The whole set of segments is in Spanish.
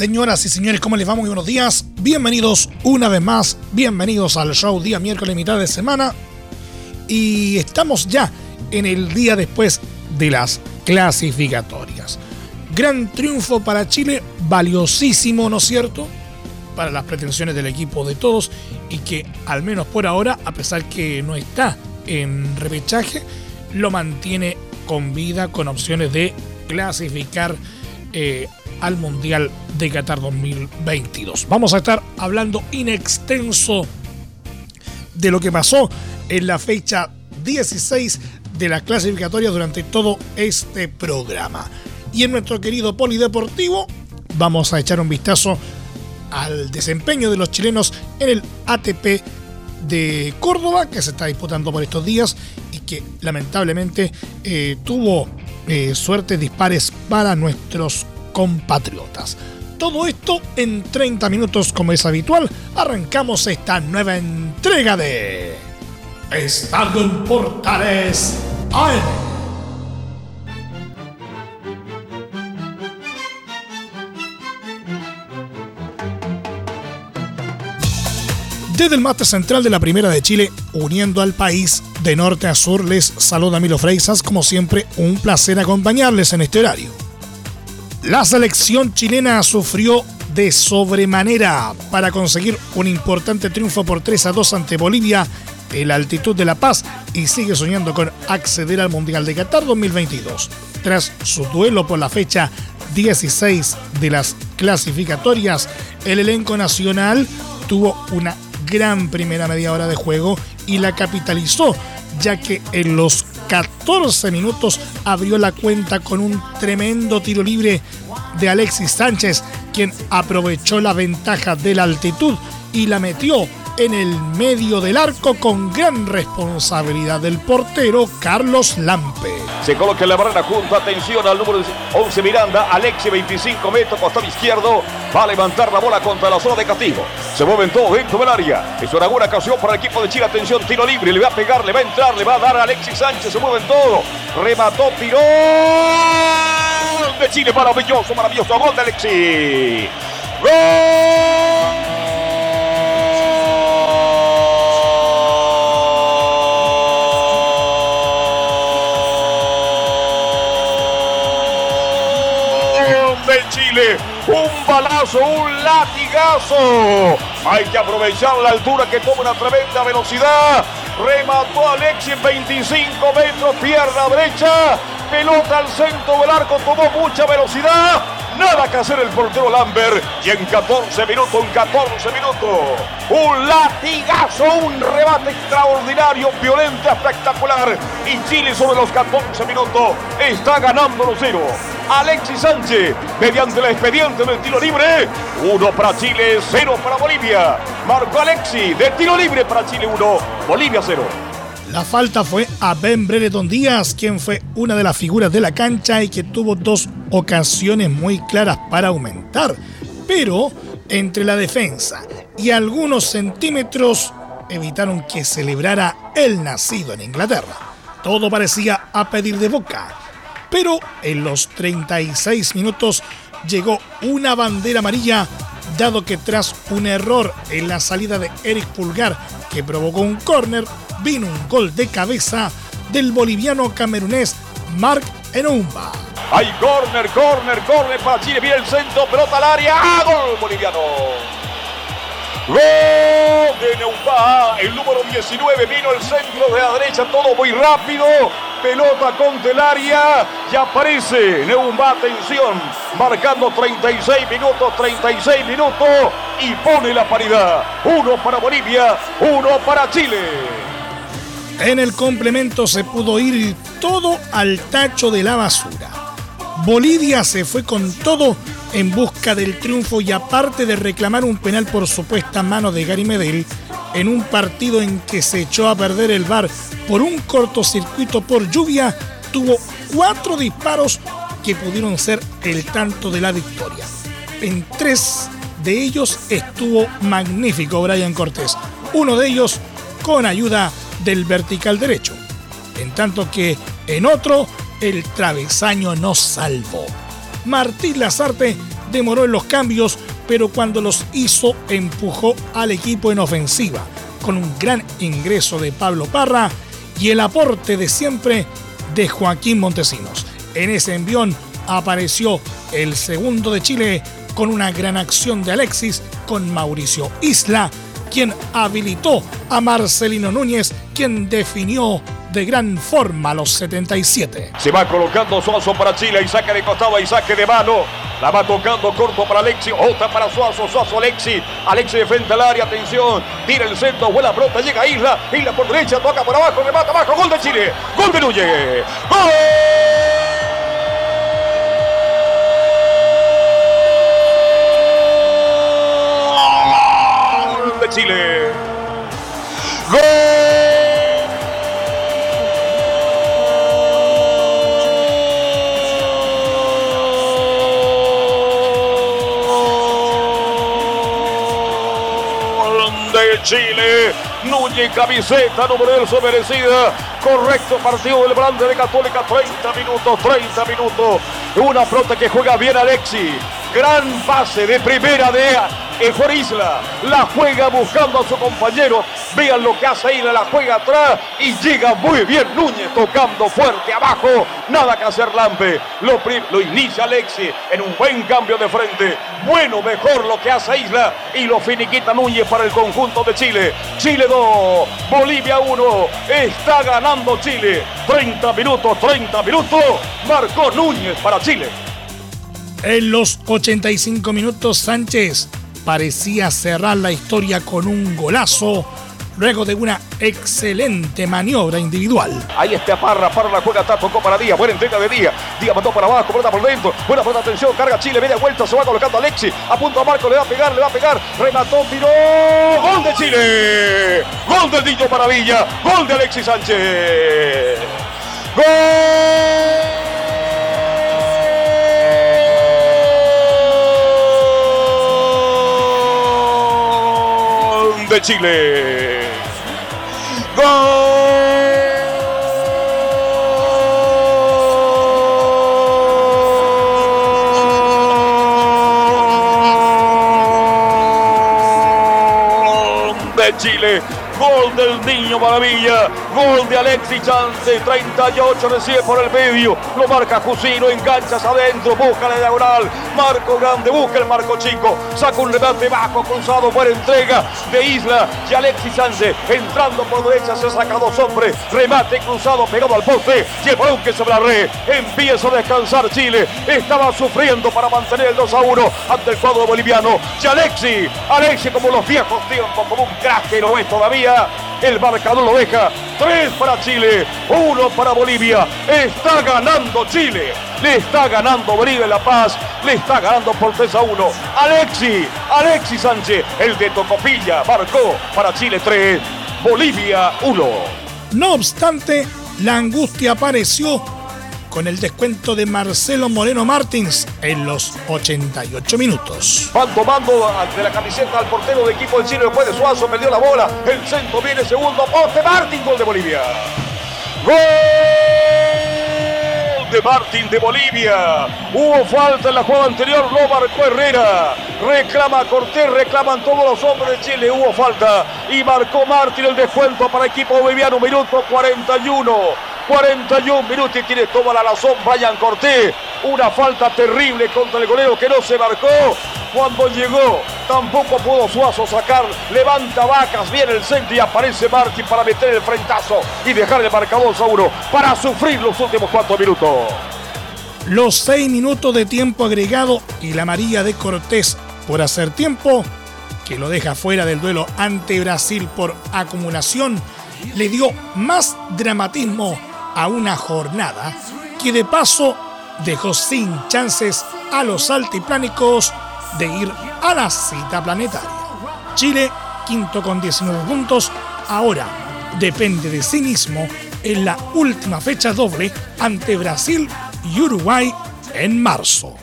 Señoras y señores, ¿cómo les va? Muy buenos días. Bienvenidos una vez más. Bienvenidos al show día miércoles, mitad de semana. Y estamos ya en el día después de las clasificatorias. Gran triunfo para Chile, valiosísimo, ¿no es cierto? Para las pretensiones del equipo de todos y que al menos por ahora, a pesar que no está en repechaje, lo mantiene con vida con opciones de clasificar eh, al Mundial de Qatar 2022. Vamos a estar hablando in extenso de lo que pasó en la fecha 16 de las clasificatorias durante todo este programa. Y en nuestro querido polideportivo vamos a echar un vistazo al desempeño de los chilenos en el ATP de Córdoba, que se está disputando por estos días y que lamentablemente eh, tuvo eh, suertes dispares para nuestros compatriotas. Todo esto en 30 minutos como es habitual. Arrancamos esta nueva entrega de Estadio en Portales Desde el mate central de la Primera de Chile, uniendo al país de norte a sur, les saluda Milo Freisas. Como siempre, un placer acompañarles en este horario. La selección chilena sufrió de sobremanera para conseguir un importante triunfo por 3 a 2 ante Bolivia en la altitud de La Paz y sigue soñando con acceder al Mundial de Qatar 2022. Tras su duelo por la fecha 16 de las clasificatorias, el elenco nacional tuvo una gran primera media hora de juego y la capitalizó, ya que en los 14 minutos abrió la cuenta con un tremendo tiro libre de Alexis Sánchez, quien aprovechó la ventaja de la altitud y la metió en el medio del arco con gran responsabilidad del portero Carlos Lampe. Se coloca en la barrera junto, atención al número 11 Miranda, Alexi 25 metros, costado izquierdo, va a levantar la bola contra la zona de castigo. Se mueven todos dentro del área. Es una buena ocasión para el equipo de Chile, atención, tiro libre, le va a pegar, le va a entrar, le va a dar a Alexis Sánchez, se mueven todos. Remató, tiró de Chile, maravilloso, maravilloso, gol de Alexis. ¡Gol! Un balazo, un latigazo. Hay que aprovechar la altura que toma una tremenda velocidad. Remató Alexis en 25 metros, pierna derecha. Pelota al centro del arco, tomó mucha velocidad. Nada que hacer el portero Lambert. Y en 14 minutos, en 14 minutos, un latigazo, un rebate extraordinario, violento, espectacular. Y Chile sobre los 14 minutos está ganando los cero. Alexis Sánchez, mediante el expediente del tiro libre. Uno para Chile, cero para Bolivia. Marco Alexis de tiro libre para Chile, uno, Bolivia cero. La falta fue a Ben Brereton Díaz, quien fue una de las figuras de la cancha y que tuvo dos ocasiones muy claras para aumentar. Pero entre la defensa y algunos centímetros evitaron que celebrara el nacido en Inglaterra. Todo parecía a pedir de boca pero en los 36 minutos llegó una bandera amarilla, dado que tras un error en la salida de Eric Pulgar, que provocó un córner, vino un gol de cabeza del boliviano camerunés Mark Enumba. Hay córner, córner, córner para Chile, viene el centro, pelota al área, ¡Ah, gol boliviano. Gol de Neumba, el número 19 vino el centro de la derecha, todo muy rápido pelota con Telaria y aparece Neumba, atención, marcando 36 minutos, 36 minutos y pone la paridad. Uno para Bolivia, uno para Chile. En el complemento se pudo ir todo al tacho de la basura. Bolivia se fue con todo en busca del triunfo y aparte de reclamar un penal por supuesta mano de Gary Medel, en un partido en que se echó a perder el bar por un cortocircuito por lluvia, tuvo cuatro disparos que pudieron ser el tanto de la victoria. En tres de ellos estuvo magnífico Brian Cortés, uno de ellos con ayuda del vertical derecho, en tanto que en otro el travesaño no salvó. Martín Lazarte demoró en los cambios, pero cuando los hizo empujó al equipo en ofensiva, con un gran ingreso de Pablo Parra y el aporte de siempre de Joaquín Montesinos. En ese envión apareció el segundo de Chile con una gran acción de Alexis con Mauricio Isla, quien habilitó a Marcelino Núñez, quien definió de gran forma a los 77. Se va colocando Suazo para Chile y saque de costado y saque de mano. La va tocando corto para Alexi, otra para Suazo, Suazo Alexi. Alexi de frente al área, atención. Tira el centro, vuela brota, llega Isla. Isla por derecha, toca por abajo, remata abajo. Gol de Chile. Gol de Núñez. ¡Gol! Chile. Núñez, camiseta número su merecida. Correcto partido del Brande de Católica. 30 minutos, 30 minutos. Una flota que juega bien Alexi. Gran pase de primera de Isla. La juega buscando a su compañero. Vean lo que hace Isla, la juega atrás y llega muy bien Núñez tocando fuerte abajo. Nada que hacer Lampe. Lo, lo inicia Alexi en un buen cambio de frente. Bueno, mejor lo que hace Isla y lo finiquita Núñez para el conjunto de Chile. Chile 2, Bolivia 1. Está ganando Chile. 30 minutos, 30 minutos. Marcó Núñez para Chile. En los 85 minutos, Sánchez parecía cerrar la historia con un golazo luego de una excelente maniobra individual. Ahí está Parra, Parra la juega, tocó para Díaz, buena entrega de Díaz, Díaz mandó para abajo, pelota por dentro, buena pelota, atención, carga Chile, media vuelta, se va colocando Alexi, a punto a Marco, le va a pegar, le va a pegar, remató, tiró, gol de Chile, gol del Niño Maravilla, gol de Alexis Sánchez, gol. de Chile. ¡Gol! de Chile. Gol del Niño Maravilla. Gol de Alexis Chance. 38 recibe por el medio. Lo marca Jusino. Enganchas adentro. Busca la diagonal. Marco grande. Busca el marco chico. Saca un remate bajo. Cruzado. Buena entrega de Isla. Y Alexis Chance entrando por derecha. Se saca dos hombres. Remate cruzado. Pegado al poste. Y el balón que sobre la red. Empieza a descansar Chile. Estaba sufriendo para mantener el 2 a 1 ante el cuadro boliviano. Y Alexis. Alexis como los viejos tiempos. Como un crack que lo es todavía. El marcador lo deja. Tres para Chile, uno para Bolivia. Está ganando Chile. Le está ganando Bolivia La Paz. Le está ganando por 3 a 1. Alexi, Alexi Sánchez, el de Tocopilla, marcó para Chile 3, Bolivia 1. No obstante, la angustia apareció con el descuento de Marcelo Moreno Martins en los 88 minutos. Van tomando de la camiseta al portero de equipo del Chile después de Suazo, perdió la bola. El centro viene segundo poste. Martín, gol de Bolivia. ¡Gol! de Martín de Bolivia. Hubo falta en la jugada anterior, lo marcó Herrera. Reclama Cortés, reclaman todos los hombres de Chile. Hubo falta y marcó Martín el descuento para equipo boliviano, minuto 41. 41 minutos y tiene toda la razón Brian Cortés. Una falta terrible contra el golero que no se marcó. Cuando llegó, tampoco pudo Suazo sacar. Levanta vacas, viene el centro y aparece Martín para meter el frentazo y dejar el marcador a uno para sufrir los últimos cuatro minutos. Los seis minutos de tiempo agregado y la María de Cortés por hacer tiempo, que lo deja fuera del duelo ante Brasil por acumulación, le dio más dramatismo a una jornada que de paso dejó sin chances a los altiplánicos de ir a la cita planetaria. Chile, quinto con 19 puntos, ahora depende de sí mismo en la última fecha doble ante Brasil y Uruguay en marzo.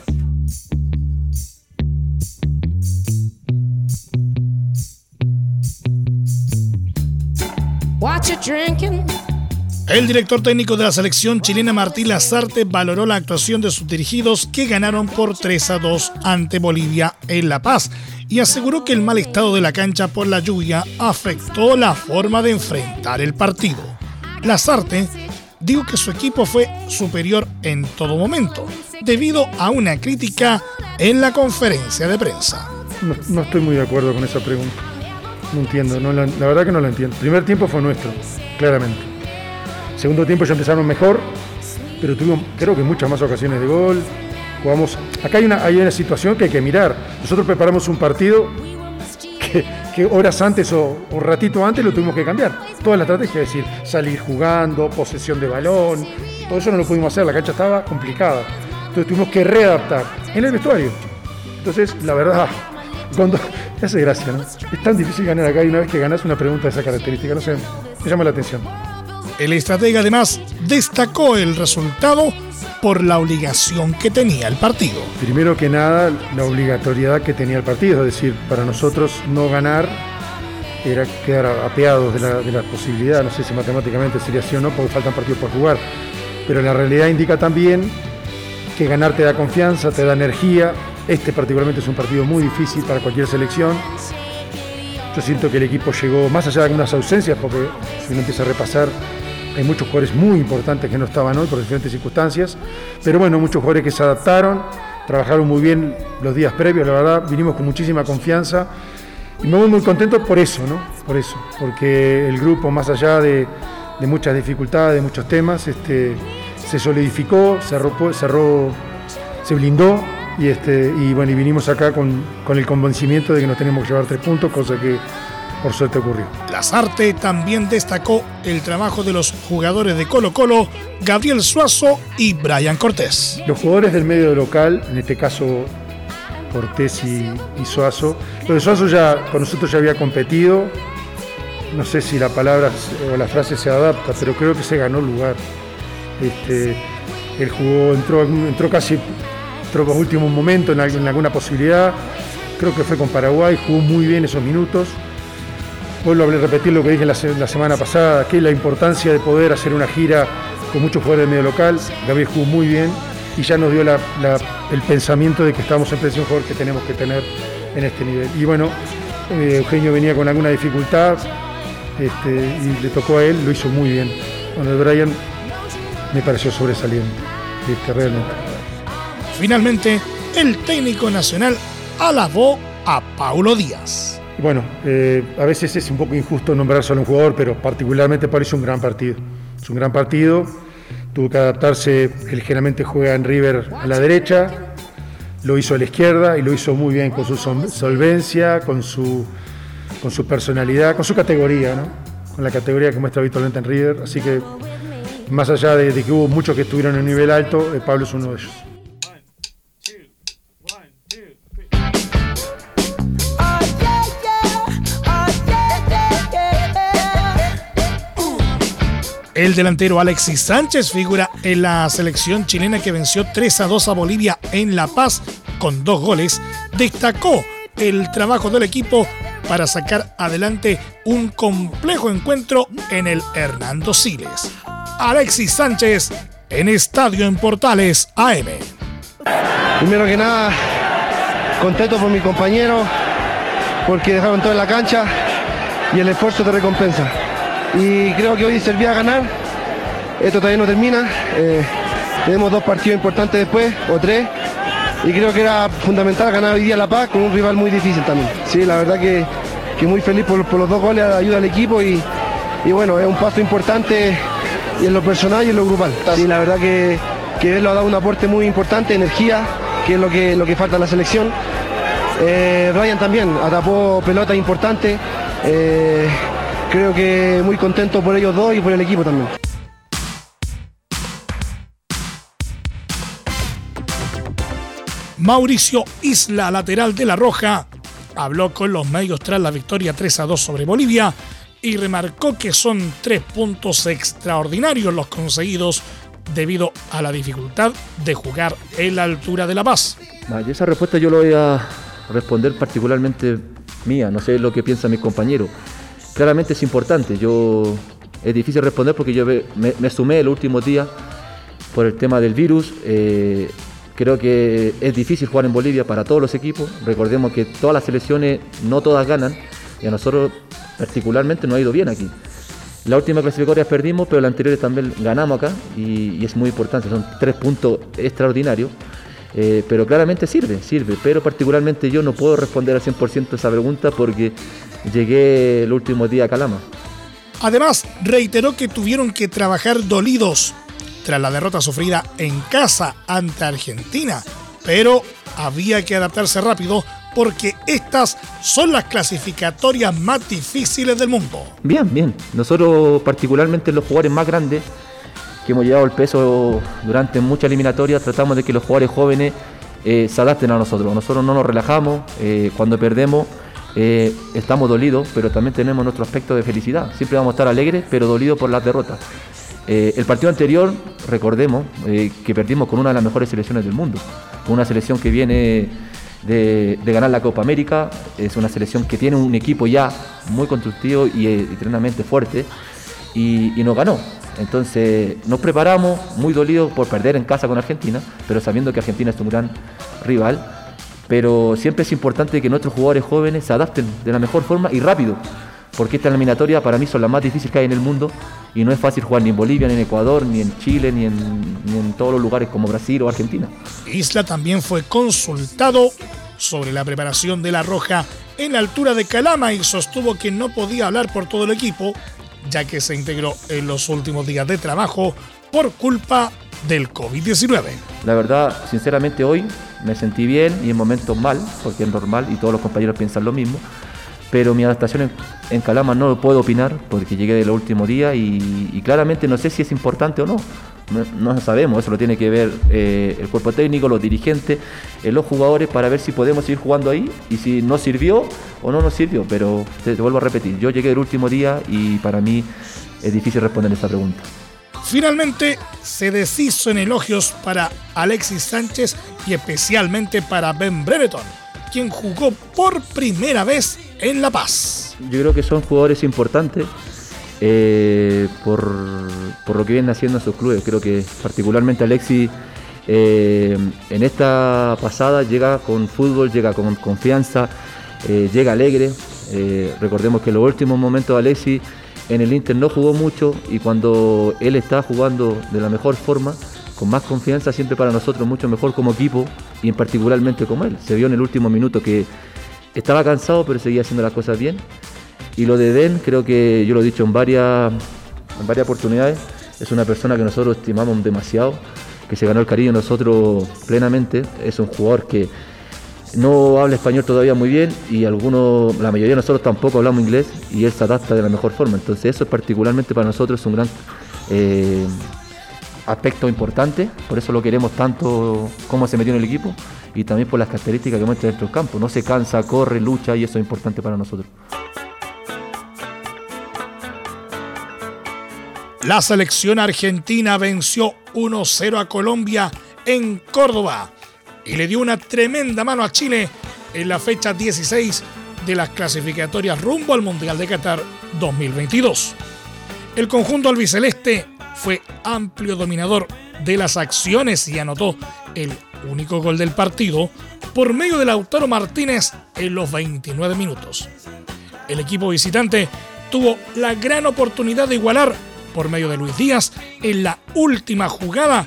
El director técnico de la selección chilena Martín Lazarte valoró la actuación de sus dirigidos que ganaron por 3 a 2 ante Bolivia en La Paz y aseguró que el mal estado de la cancha por la lluvia afectó la forma de enfrentar el partido. Lazarte dijo que su equipo fue superior en todo momento, debido a una crítica en la conferencia de prensa. No, estoy muy de acuerdo con esa pregunta. No entiendo, la, verdad que no la entiendo. El primer tiempo fue nuestro, claramente. Segundo tiempo ya empezaron mejor, pero tuvimos creo que muchas más ocasiones de gol. Jugamos. Acá hay una, hay una situación que hay que mirar. Nosotros preparamos un partido que, horas antes o un ratito antes lo tuvimos que cambiar. Toda la estrategia, es decir, salir jugando, posesión de balón, todo eso no lo pudimos hacer, la cancha estaba complicada. Entonces tuvimos que readaptar en el vestuario. Entonces, la verdad, cuando, hace gracia, ¿no? Es tan difícil ganar acá y una vez que ganas una pregunta de esa característica, no sé, me llama la atención. El estratega además destacó el resultado por la obligación que tenía el partido. Primero que nada, la obligatoriedad que tenía el partido, es decir, para nosotros no ganar era quedar apeados de la, posibilidad, no sé si matemáticamente sería así o no, porque faltan partidos por jugar, pero la realidad indica también que ganar te da confianza, te da energía, este particularmente es un partido muy difícil para cualquier selección. Yo siento que el equipo llegó más allá de algunas ausencias, porque si uno empieza a repasar, hay muchos jugadores muy importantes que no estaban hoy por diferentes circunstancias. Pero bueno, muchos jugadores que se adaptaron, trabajaron muy bien los días previos, la verdad, vinimos con muchísima confianza. Y me voy muy contento por eso, ¿no? Por eso, porque el grupo, más allá de, muchas dificultades, de muchos temas, este, se solidificó, cerró, cerró, se blindó y, este, y bueno, y vinimos acá con, el convencimiento de que nos tenemos que llevar tres puntos, cosa que por suerte ocurrió. Lazarte también destacó el trabajo de los jugadores de Colo Colo, Gabriel Suazo y Brian Cortés. Los jugadores del medio local, en este caso Cortés y, Suazo, lo de Suazo ya con nosotros ya había competido, no sé si la palabra o la frase se adapta, pero creo que se ganó lugar. Este, él jugó, entró, entró casi entró en último momento en, alguna posibilidad. Creo que fue con Paraguay, jugó muy bien esos minutos. Vuelvo a repetir lo que dije la, semana pasada, que la importancia de poder hacer una gira con muchos jugadores de medio local. Gabriel jugó muy bien y ya nos dio el pensamiento de que estamos en presión jugador que tenemos que tener en este nivel. Y bueno, eh, Eugenio venía con alguna dificultad este, y le tocó a él, lo hizo muy bien. Bueno, el Brian me pareció sobresaliente, este, realmente. Finalmente, el técnico nacional alabó a Paulo Díaz. Bueno, eh, a veces es un poco injusto nombrar solo un jugador, pero particularmente Paulo hizo un gran partido. Es un gran partido, tuvo que adaptarse, él generalmente juega en River a la derecha, lo hizo a la izquierda y lo hizo muy bien con su solvencia, con su, con su personalidad, con su categoría, ¿no? con la categoría que muestra habitualmente en River. Así que, más allá de, que hubo muchos que estuvieron en nivel alto, eh, Pablo es uno de ellos. El delantero Alexis Sánchez figura en la selección chilena que venció 3 a 2 a Bolivia en La Paz con dos goles. Destacó el trabajo del equipo para sacar adelante un complejo encuentro en el Hernando Siles. Alexis Sánchez en Estadio en Portales AM. Primero que nada, contento por mi compañero, porque dejaron todo en la cancha y el esfuerzo de recompensa y creo que hoy servía a ganar. Esto todavía no termina. Eh, tenemos dos partidos importantes después, o tres, y creo que era fundamental ganar hoy día La Paz con un rival muy difícil también. Sí, la verdad que, muy feliz por, los dos goles, ayuda al equipo y, bueno, es un paso importante y en lo personal y en lo grupal. Sí, la verdad que, que él ha dado un aporte muy importante, energía, que es lo que, lo que falta en la selección. Eh, Ryan también atapó pelota importante. Eh, creo que muy contento por ellos dos y por el equipo también. Mauricio Isla, lateral de La Roja, habló con los medios tras la victoria 3 a 2 sobre Bolivia y remarcó que son tres puntos extraordinarios los conseguidos debido a la dificultad de jugar en la altura de La Paz. esa respuesta yo lo voy a responder particularmente mía, no sé lo que piensan mis compañeros. Claramente es importante, yo es difícil responder porque yo me, sumé el último día por el tema del virus. Eh, creo que es difícil jugar en Bolivia para todos los equipos. Recordemos que todas las selecciones no todas ganan y a nosotros particularmente no ha ido bien aquí. La última clasificatoria perdimos, pero la anterior también ganamos acá y, es muy importante. Son tres puntos extraordinarios. Eh, pero claramente sirve, sirve. Pero particularmente yo no puedo responder al 100% esa pregunta porque llegué el último día a Calama. Además, reiteró que tuvieron que trabajar dolidos tras la derrota sufrida en casa ante Argentina, pero había que adaptarse rápido porque estas son las clasificatorias más difíciles del mundo. Bien, bien. Nosotros, particularmente los jugadores más grandes, que hemos llevado el peso durante muchas eliminatorias, tratamos de que los jugadores jóvenes eh, se adapten a nosotros. Nosotros no nos relajamos, eh, cuando perdemos eh, estamos dolidos, pero también tenemos nuestro aspecto de felicidad. Siempre vamos a estar alegres, pero dolidos por las derrotas. el partido anterior, recordemos que perdimos con una de las mejores selecciones del mundo, una selección que viene de, ganar la Copa América. Es una selección que tiene un equipo ya muy constructivo y, eh, tremendamente fuerte y, nos ganó. Entonces nos preparamos muy dolidos por perder en casa con Argentina, pero sabiendo que Argentina es un gran rival. Pero siempre es importante que nuestros jugadores jóvenes se adapten de la mejor forma y rápido, porque esta eliminatoria para mí son las más difíciles que hay en el mundo y no es fácil jugar ni en Bolivia, ni en Ecuador, ni en Chile, ni en, ni en todos los lugares como Brasil o Argentina. Isla también fue consultado sobre la preparación de la Roja en la altura de Calama y sostuvo que no podía hablar por todo el equipo, ya que se integró en los últimos días de trabajo por culpa del COVID-19. La verdad, sinceramente hoy me sentí bien y en momentos mal, porque es normal y todos los compañeros piensan lo mismo, pero mi adaptación en, Calama no lo puedo opinar porque llegué del último día y claramente no sé si es importante o no no, sabemos, eso lo tiene que ver eh, el cuerpo técnico, los dirigentes, eh, los jugadores para ver si podemos seguir jugando ahí y si nos sirvió o no nos sirvió. Pero te, vuelvo a repetir, yo llegué el último día y para mí es difícil responder esta pregunta. Finalmente se deshizo en elogios para Alexis Sánchez y especialmente para Ben Brereton, quien jugó por primera vez en La Paz. Yo creo que son jugadores importantes eh, por, lo que vienen haciendo en sus clubes. Creo que particularmente Alexis eh, en esta pasada llega con fútbol, llega con confianza, eh, llega alegre. recordemos que en los últimos momentos Alexis en el Inter no jugó mucho y cuando él está jugando de la mejor forma, con más confianza, siempre para nosotros mucho mejor como equipo y en particularmente como él. Se vio en el último minuto que estaba cansado pero seguía haciendo las cosas bien y lo de Den, creo que yo lo he dicho en varias, en varias oportunidades, es una persona que nosotros estimamos demasiado, que se ganó el cariño nosotros plenamente. Es un jugador que no habla español todavía muy bien y algunos, la mayoría de nosotros tampoco hablamos inglés y él se adapta de la mejor forma. Entonces eso es particularmente para nosotros un gran eh, aspecto importante, por eso lo queremos tanto como se metió en el equipo y también por las características que muestra dentro del campo. No se cansa, corre, lucha y eso es importante para nosotros. La selección argentina venció 1-0 a Colombia en Córdoba y le dio una tremenda mano a Chile en la fecha 16 de las clasificatorias rumbo al Mundial de Qatar 2022. El conjunto albiceleste fue amplio dominador de las acciones y anotó el único gol del partido por medio de Lautaro Martínez en los 29 minutos. El equipo visitante tuvo la gran oportunidad de igualar por medio de Luis Díaz en la última jugada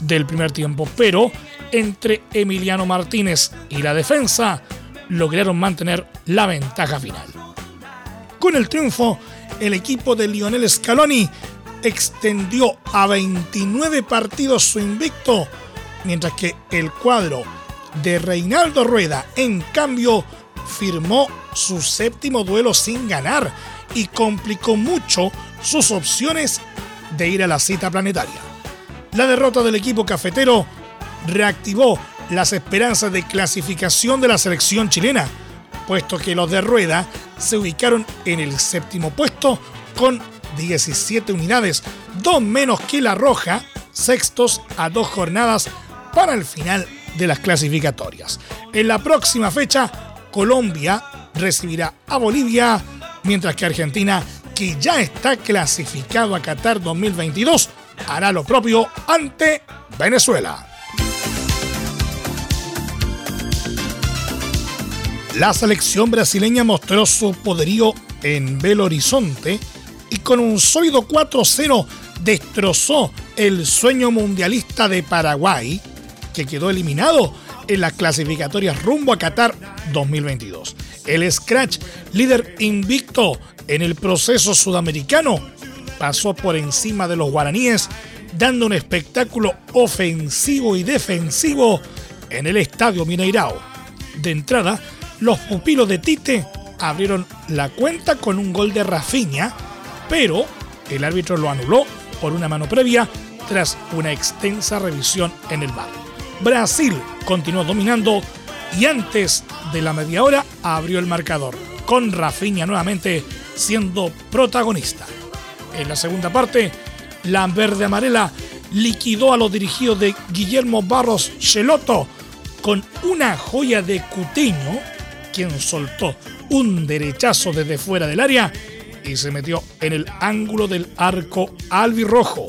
del primer tiempo, pero entre Emiliano Martínez y la defensa lograron mantener la ventaja final. Con el triunfo, el equipo de Lionel Scaloni extendió a 29 partidos su invicto, mientras que el cuadro de Reinaldo Rueda, en cambio, firmó su séptimo duelo sin ganar y complicó mucho sus opciones de ir a la cita planetaria. La derrota del equipo cafetero reactivó las esperanzas de clasificación de la selección chilena, puesto que los de Rueda se ubicaron en el séptimo puesto con 17 unidades, dos menos que la Roja, sextos a dos jornadas para el final de las clasificatorias. En la próxima fecha, Colombia recibirá a Bolivia, mientras que Argentina, que ya está clasificado a Qatar 2022, hará lo propio ante Venezuela. La selección brasileña mostró su poderío en Belo Horizonte y con un sólido 4-0 destrozó el sueño mundialista de Paraguay, que quedó eliminado en las clasificatorias rumbo a Qatar 2022. El Scratch, líder invicto en el proceso sudamericano, pasó por encima de los guaraníes, dando un espectáculo ofensivo y defensivo en el Estadio Mineirao. De entrada, los pupilos de Tite abrieron la cuenta con un gol de Rafinha, pero el árbitro lo anuló por una mano previa tras una extensa revisión en el bar. Brasil continuó dominando y antes de la media hora abrió el marcador, con Rafinha nuevamente siendo protagonista. En la segunda parte, la verde amarela liquidó a los dirigidos de Guillermo Barros Cheloto con una joya de Cuteño, quien soltó un derechazo desde fuera del área y se metió en el ángulo del arco albirrojo.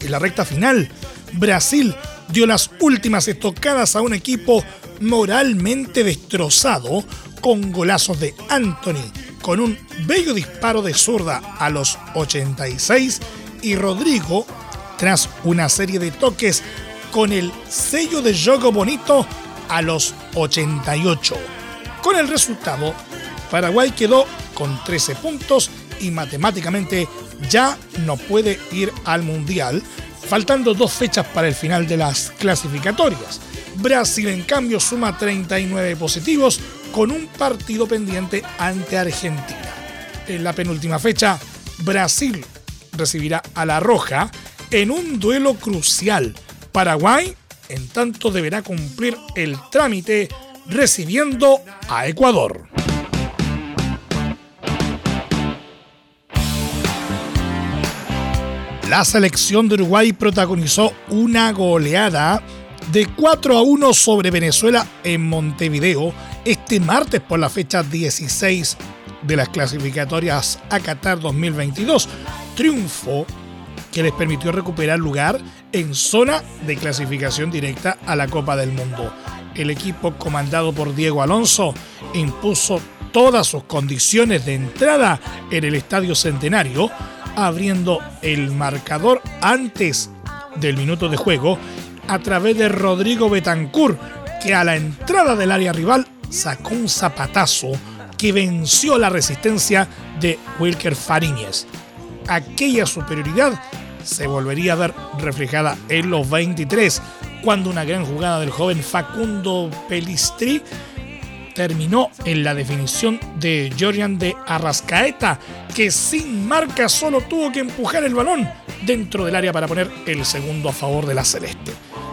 En la recta final, Brasil dio las últimas estocadas a un equipo moralmente destrozado con golazos de Anthony, con un bello disparo de zurda a los 86 y Rodrigo, tras una serie de toques con el sello de juego bonito a los 88. Con el resultado, Paraguay quedó con 13 puntos y matemáticamente ya no puede ir al Mundial, faltando dos fechas para el final de las clasificatorias. Brasil en cambio suma 39 positivos con un partido pendiente ante Argentina. En la penúltima fecha, Brasil recibirá a La Roja en un duelo crucial. Paraguay, en tanto, deberá cumplir el trámite recibiendo a Ecuador. La selección de Uruguay protagonizó una goleada de 4 a 1 sobre Venezuela en Montevideo este martes por la fecha 16 de las clasificatorias a Qatar 2022. Triunfo que les permitió recuperar lugar en zona de clasificación directa a la Copa del Mundo. El equipo comandado por Diego Alonso impuso todas sus condiciones de entrada en el Estadio Centenario, abriendo el marcador antes del minuto de juego a través de Rodrigo Betancourt, que a la entrada del área rival sacó un zapatazo que venció la resistencia de Wilker Fariñez. Aquella superioridad se volvería a ver reflejada en los 23, cuando una gran jugada del joven Facundo Pelistri terminó en la definición de Jorian de Arrascaeta, que sin marca solo tuvo que empujar el balón dentro del área para poner el segundo a favor de la Celeste.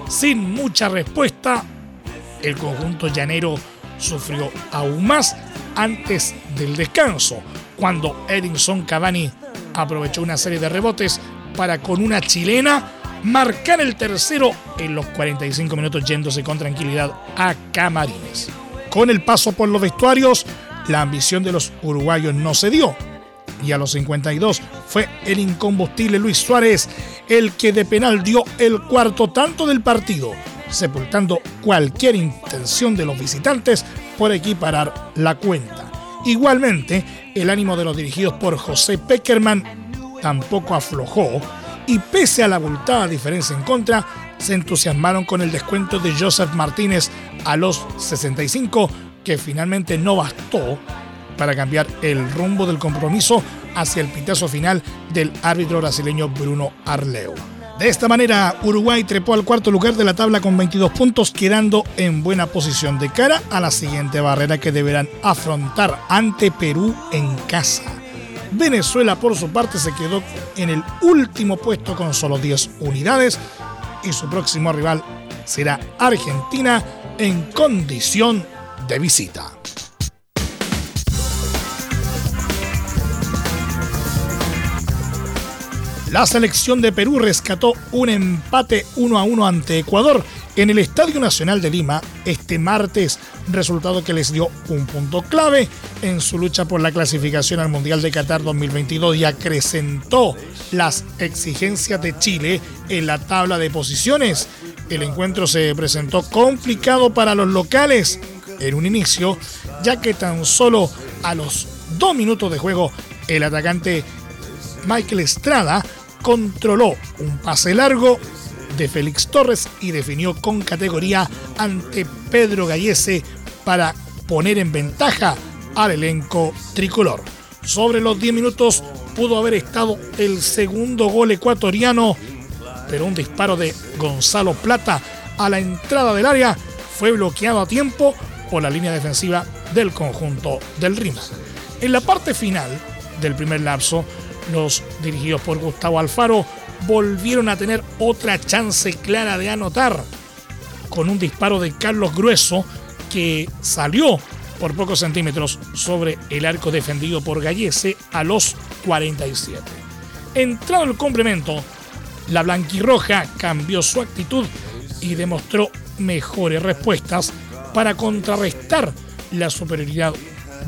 Sin mucha respuesta, el conjunto llanero sufrió aún más antes del descanso, cuando Edinson Cavani aprovechó una serie de rebotes para con una chilena marcar el tercero en los 45 minutos yéndose con tranquilidad a Camarines. Con el paso por los vestuarios, la ambición de los uruguayos no se dio. Y a los 52 fue el incombustible Luis Suárez el que de penal dio el cuarto tanto del partido, sepultando cualquier intención de los visitantes por equiparar la cuenta. Igualmente, el ánimo de los dirigidos por José Peckerman tampoco aflojó y pese a la abultada diferencia en contra, se entusiasmaron con el descuento de Joseph Martínez a los 65, que finalmente no bastó para cambiar el rumbo del compromiso hacia el pitazo final del árbitro brasileño Bruno Arleu. De esta manera, Uruguay trepó al cuarto lugar de la tabla con 22 puntos, quedando en buena posición de cara a la siguiente barrera que deberán afrontar ante Perú en casa. Venezuela, por su parte, se quedó en el último puesto con solo 10 unidades y su próximo rival será Argentina en condición de visita. La selección de Perú rescató un empate 1 a 1 ante Ecuador en el Estadio Nacional de Lima este martes, resultado que les dio un punto clave en su lucha por la clasificación al Mundial de Qatar 2022 y acrecentó las exigencias de Chile en la tabla de posiciones. El encuentro se presentó complicado para los locales en un inicio, ya que tan solo a los dos minutos de juego el atacante Michael Estrada controló un pase largo de Félix Torres y definió con categoría ante Pedro Gallese para poner en ventaja al elenco tricolor. Sobre los 10 minutos pudo haber estado el segundo gol ecuatoriano, pero un disparo de Gonzalo Plata a la entrada del área fue bloqueado a tiempo por la línea defensiva del conjunto del Rima. En la parte final del primer lapso, los dirigidos por Gustavo Alfaro volvieron a tener otra chance clara de anotar con un disparo de Carlos Grueso que salió por pocos centímetros sobre el arco defendido por Gallese a los 47. Entrado el complemento, la blanquirroja cambió su actitud y demostró mejores respuestas para contrarrestar la superioridad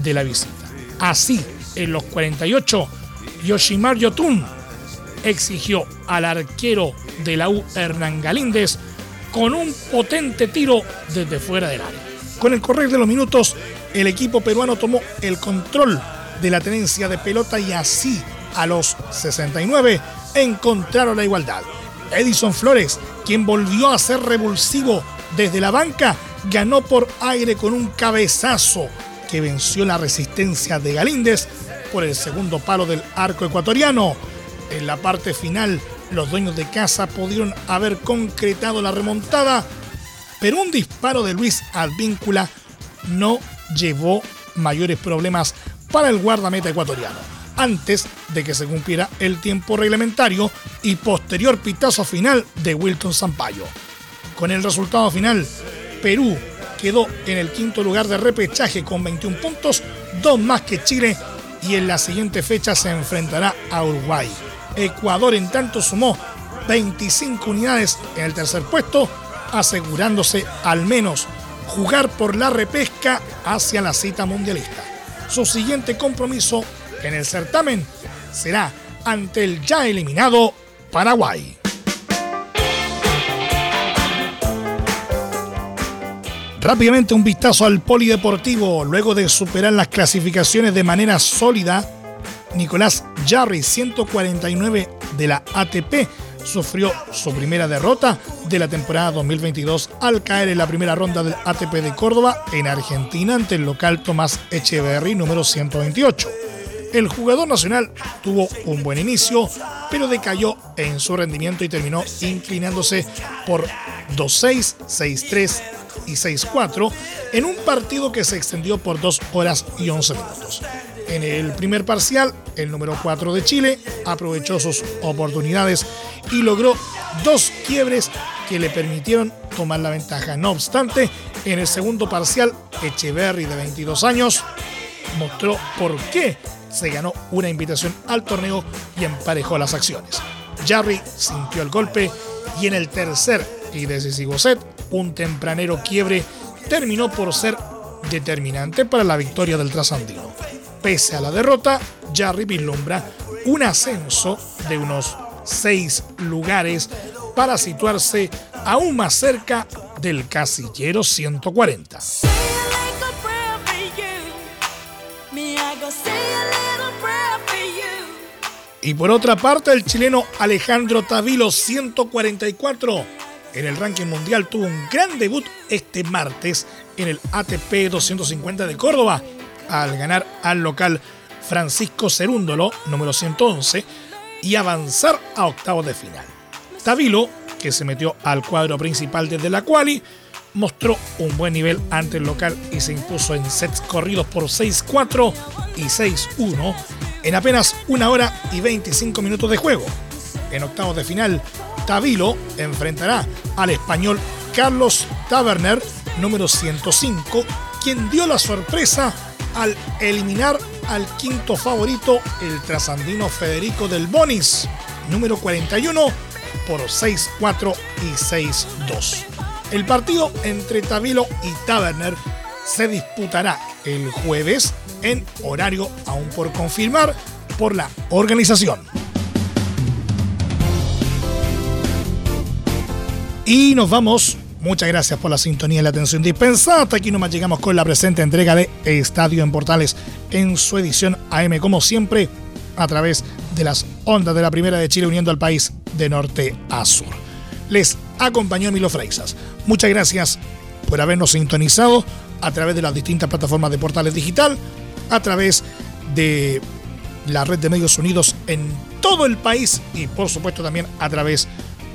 de la visita. Así, en los 48, Yoshimar Yotun exigió al arquero de la U Hernán Galíndez con un potente tiro desde fuera del área. Con el correr de los minutos, el equipo peruano tomó el control de la tenencia de pelota y así a los 69 encontraron la igualdad. Edison Flores, quien volvió a ser revulsivo desde la banca, ganó por aire con un cabezazo que venció la resistencia de Galíndez por el segundo palo del arco ecuatoriano. En la parte final, los dueños de casa pudieron haber concretado la remontada, pero un disparo de Luis Advíncula no llevó mayores problemas para el guardameta ecuatoriano, antes de que se cumpliera el tiempo reglamentario y posterior pitazo final de Wilton Sampaio. Con el resultado final, Perú quedó en el quinto lugar de repechaje con 21 puntos, dos más que Chile y en la siguiente fecha se enfrentará a Uruguay. Ecuador en tanto sumó 25 unidades en el tercer puesto, asegurándose al menos jugar por la repesca hacia la cita mundialista. Su siguiente compromiso en el certamen será ante el ya eliminado Paraguay. Rápidamente un vistazo al polideportivo. Luego de superar las clasificaciones de manera sólida, Nicolás Jarry, 149 de la ATP, sufrió su primera derrota de la temporada 2022 al caer en la primera ronda del ATP de Córdoba en Argentina ante el local Tomás Echeverry número 128. El jugador nacional tuvo un buen inicio, pero decayó en su rendimiento y terminó inclinándose por 2-6, 6-3 y 6-4 en un partido que se extendió por 2 horas y 11 minutos. En el primer parcial, el número 4 de Chile aprovechó sus oportunidades y logró dos quiebres que le permitieron tomar la ventaja. No obstante, en el segundo parcial, Echeverry de 22 años mostró por qué se ganó una invitación al torneo y emparejó las acciones. Jarry sintió el golpe y en el tercer y decisivo set un tempranero quiebre terminó por ser determinante para la victoria del trasandino. Pese a la derrota, Jarry vislumbra un ascenso de unos seis lugares para situarse aún más cerca del casillero 140. Y por otra parte, el chileno Alejandro Tavilo 144 en el ranking mundial tuvo un gran debut este martes en el ATP 250 de Córdoba al ganar al local Francisco Cerúndolo, número 111, y avanzar a octavos de final. Tavilo, que se metió al cuadro principal desde la quali, mostró un buen nivel ante el local y se impuso en sets corridos por 6-4 y 6-1 en apenas una hora y 25 minutos de juego. En octavos de final, Tavilo enfrentará al español Carlos Taverner, número 105, quien dio la sorpresa al eliminar al quinto favorito, el trasandino Federico del Bonis, número 41, por 6-4 y 6-2. El partido entre Tavilo y Taverner se disputará el jueves en horario aún por confirmar por la organización. Y nos vamos. Muchas gracias por la sintonía y la atención dispensada. Hasta aquí nomás llegamos con la presente entrega de Estadio en Portales en su edición AM, como siempre, a través de las ondas de la Primera de Chile uniendo al país de norte a sur. Les acompañó Milo Freixas. Muchas gracias por habernos sintonizado a través de las distintas plataformas de Portales Digital, a través de la red de medios unidos en todo el país y por supuesto también a través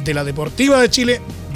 de la Deportiva de Chile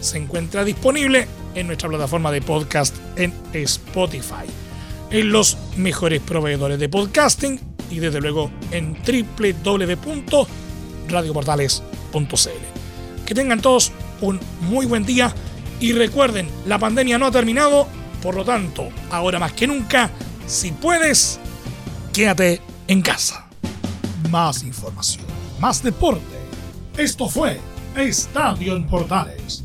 se encuentra disponible en nuestra plataforma de podcast en Spotify, en los mejores proveedores de podcasting y desde luego en www.radioportales.cl. Que tengan todos un muy buen día y recuerden, la pandemia no ha terminado, por lo tanto, ahora más que nunca, si puedes, quédate en casa. Más información, más deporte. Esto fue Estadio en Portales